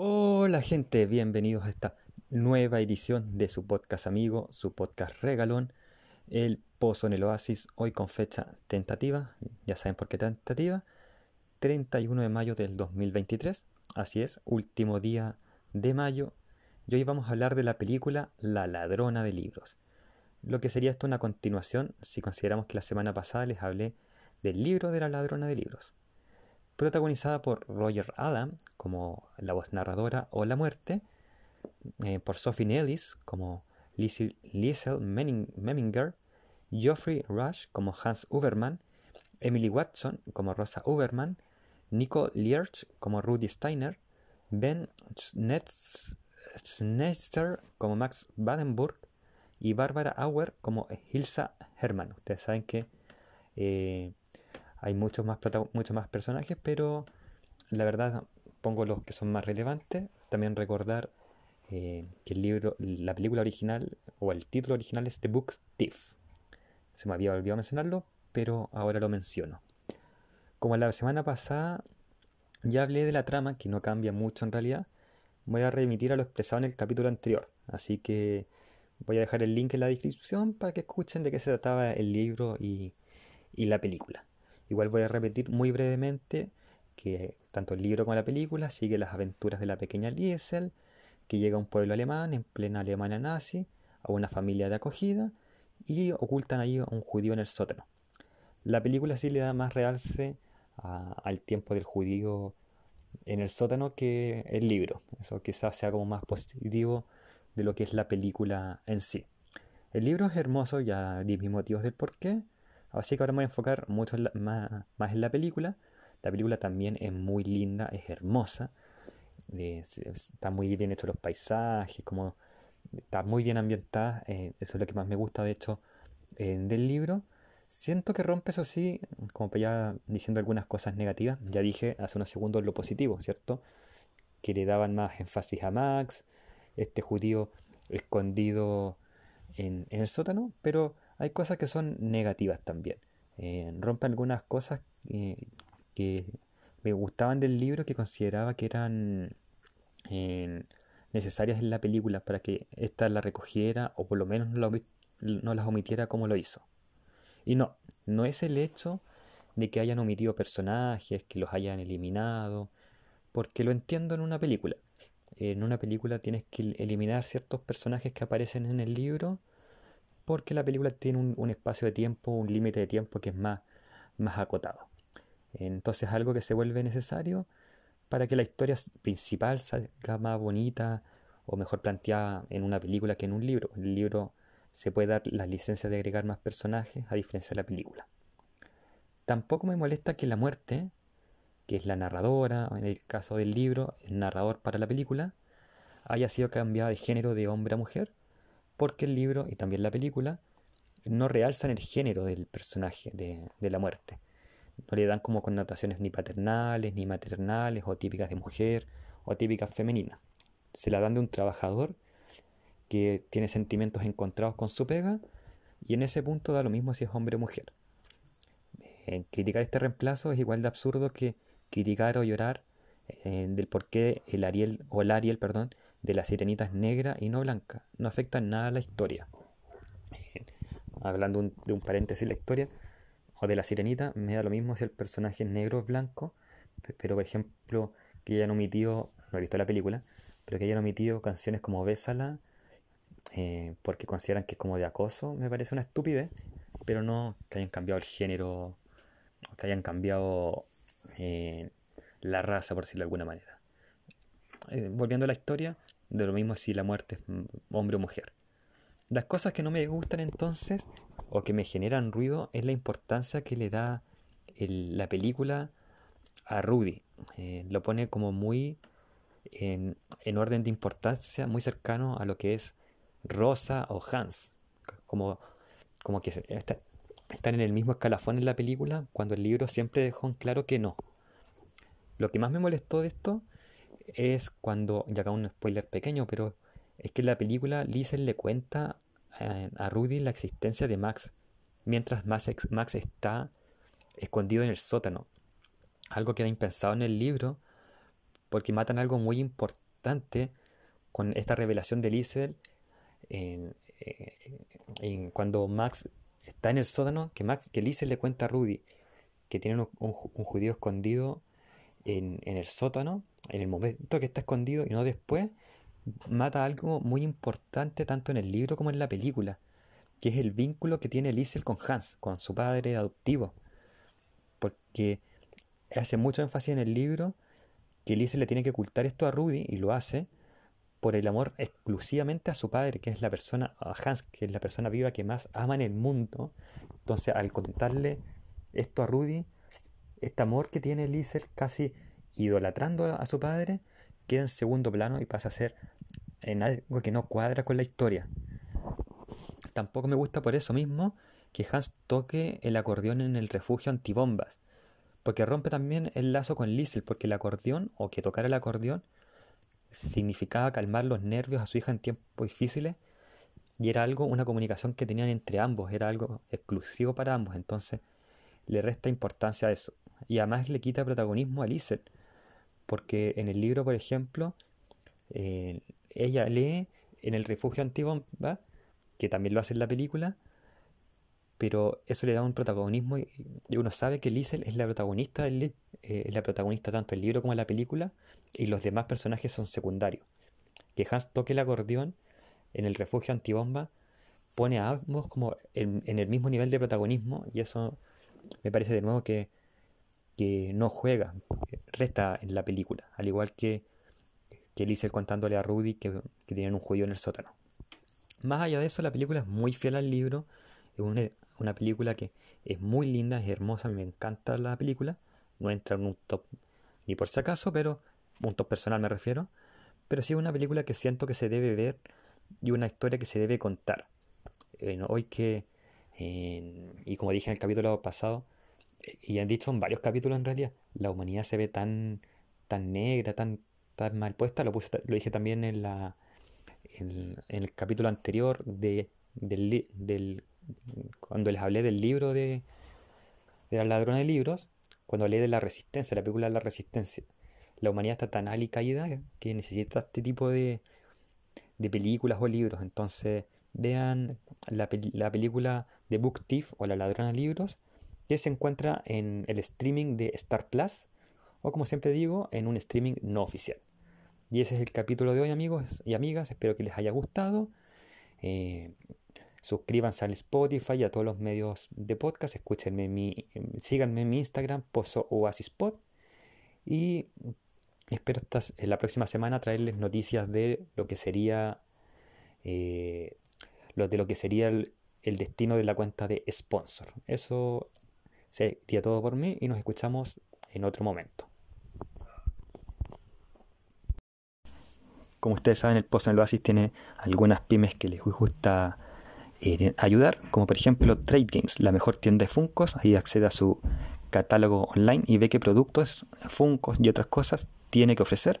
Hola gente, bienvenidos a esta nueva edición de su podcast amigo, su podcast regalón, El Pozo en el Oasis, hoy con fecha tentativa, ya saben por qué tentativa, 31 de mayo del 2023, así es, último día de mayo, y hoy vamos a hablar de la película La ladrona de libros, lo que sería esto una continuación si consideramos que la semana pasada les hablé del libro de la ladrona de libros protagonizada por Roger Adam como la voz narradora o la muerte, eh, por Sophie Nellis como Liesel Memminger, Geoffrey Rush como Hans Uberman, Emily Watson como Rosa Uberman, Nico Lierch como Rudy Steiner, Ben Schneister como Max Badenburg y Barbara Auer como Hilsa Hermann. Ustedes saben que eh, hay muchos más, muchos más personajes, pero la verdad pongo los que son más relevantes. También recordar eh, que el libro, la película original o el título original es The Book Thief. Se me había olvidado mencionarlo, pero ahora lo menciono. Como la semana pasada ya hablé de la trama, que no cambia mucho en realidad, voy a remitir a lo expresado en el capítulo anterior. Así que voy a dejar el link en la descripción para que escuchen de qué se trataba el libro y la película. Igual voy a repetir muy brevemente que tanto el libro como la película sigue las aventuras de la pequeña Liesel, que llega a un pueblo alemán en plena Alemania nazi, a una familia de acogida, y ocultan ahí a un judío en el sótano. La película sí le da más realce al tiempo del judío en el sótano que el libro. Eso quizás sea como más positivo de lo que es la película en sí. El libro es hermoso, ya di mis motivos del por qué, Así que ahora me voy a enfocar mucho más, en la película. La película también es muy linda, es hermosa. está muy bien hecho los paisajes, como está muy bien ambientada. Eh, eso es lo que más me gusta, de hecho, del libro. Siento que rompe, eso sí, como ya diciendo algunas cosas negativas. Ya dije hace unos segundos lo positivo, ¿cierto? Que le daban más énfasis a Max, este judío escondido en el sótano, pero hay cosas que son negativas también. Eh, rompe algunas cosas eh, que me gustaban del libro que consideraba que eran eh, necesarias en la película para que ésta la recogiera o por lo menos no, las omitiera como lo hizo. Y no, no es el hecho de que hayan omitido personajes, que los hayan eliminado, porque lo entiendo en una película. En una película tienes que eliminar ciertos personajes que aparecen en el libro porque la película tiene un, espacio de tiempo, un límite de tiempo que es más, más acotado. Entonces algo que se vuelve necesario para que la historia principal salga más bonita o mejor planteada en una película que en un libro. El libro se puede dar la licencia de agregar más personajes a diferencia de la película. Tampoco me molesta que la muerte, que es la narradora, en el caso del libro, el narrador para la película, haya sido cambiada de género de hombre a mujer porque el libro y también la película no realzan el género del personaje de, la muerte. No le dan como connotaciones ni paternales, ni maternales, o típicas de mujer, o típicas femeninas. Se la dan de un trabajador que tiene sentimientos encontrados con su pega, y en ese punto da lo mismo si es hombre o mujer. En criticar este reemplazo es igual de absurdo que criticar o llorar eh, del por qué el Ariel, o el Ariel, perdón, de la sirenita es negra y no blanca. No afecta en nada a la historia. Hablando de un paréntesis la historia, o de la sirenita, me da lo mismo si el personaje es negro o blanco, pero por ejemplo, que hayan omitido, no he visto la película, pero que hayan omitido canciones como Bésala, eh, porque consideran que es como de acoso, me parece una estupidez, pero no que hayan cambiado el género, que hayan cambiado eh, la raza, por decirlo de alguna manera. Eh, volviendo a la historia, de lo mismo si la muerte es hombre o mujer. Las cosas que no me gustan entonces, o que me generan ruido, es la importancia que le da la película a Rudy. Eh, lo pone como muy en, orden de importancia, muy cercano a lo que es Rosa o Hans. Como, como que están en el mismo escalafón en la película, cuando el libro siempre dejó en claro que no. Lo que más me molestó de esto es cuando, ya acá un spoiler pequeño, pero es que en la película Liesel le cuenta a, Rudy la existencia de Max, mientras Max, Max está escondido en el sótano. Algo que era impensado en el libro, porque matan algo muy importante con esta revelación de Liesel en, cuando Max está en el sótano, que Max, que le cuenta a Rudy que tiene un, un, judío escondido en, en, el sótano, en el momento que está escondido y no después, mata algo muy importante tanto en el libro como en la película, que es el vínculo que tiene Liesel con Hans, con su padre adoptivo. Porque hace mucho énfasis en el libro que Liesel le tiene que ocultar esto a Rudy y lo hace por el amor exclusivamente a su padre, que es la persona, a Hans, que es la persona viva que más ama en el mundo. Entonces, al contarle esto a Rudy, este amor que tiene Liesel casi idolatrando a su padre, queda en segundo plano y pasa a ser en algo que no cuadra con la historia. Tampoco me gusta por eso mismo que Hans toque el acordeón en el refugio antibombas, porque rompe también el lazo con Liesel, porque el acordeón, o que tocar el acordeón, significaba calmar los nervios a su hija en tiempos difíciles y era algo, una comunicación que tenían entre ambos, era algo exclusivo para ambos, entonces le resta importancia a eso. Y además le quita protagonismo a Liesel, porque en el libro, por ejemplo, eh, ella lee en el refugio antibomba, que también lo hace en la película, pero eso le da un protagonismo y uno sabe que Liesel es la protagonista del, eh, es la protagonista tanto del libro como en la película y los demás personajes son secundarios. Que Hans toque el acordeón en el refugio antibomba pone a ambos como en, el mismo nivel de protagonismo y eso me parece de nuevo que, que no juega, resta en la película, al igual que que Liesel contándole a Rudy que, que tienen un judío en el sótano. Más allá de eso, la película es muy fiel al libro. Es una, película que es muy linda, es hermosa, me encanta la película. No entra en un top ni por si acaso, pero un top personal me refiero. Pero sí es una película que siento que se debe ver y una historia que se debe contar. hoy que, y como dije en el capítulo pasado, y han dicho en varios capítulos en realidad, la humanidad se ve tan, tan negra, tan está mal puesta, lo, puse, lo dije también en, la, en, el capítulo anterior de, del, cuando les hablé del libro de, de la ladrona de libros, cuando hablé de la resistencia, la película de la resistencia. La humanidad está tan caída que necesita este tipo de, de películas o libros. Entonces, vean la, la, película de Book Thief o La ladrona de libros, que se encuentra en el streaming de Star Plus, o como siempre digo, en un streaming no oficial. Y ese es el capítulo de hoy, amigos y amigas. Espero que les haya gustado. Eh, suscríbanse al Spotify y a todos los medios de podcast. Escúchenme mi, síganme en mi Instagram, Pozo Oasispot. Y espero estas, en la próxima semana traerles noticias de lo que sería eh, lo de lo que sería el, el, destino de la cuenta de sponsor. Eso sería todo por mí y nos escuchamos en otro momento. Como ustedes saben, el Post en el Oasis tiene algunas pymes que les gusta eh, ayudar, como por ejemplo Trade Games, la mejor tienda de Funcos. Ahí accede a su catálogo online y ve qué productos, Funcos y otras cosas tiene que ofrecer.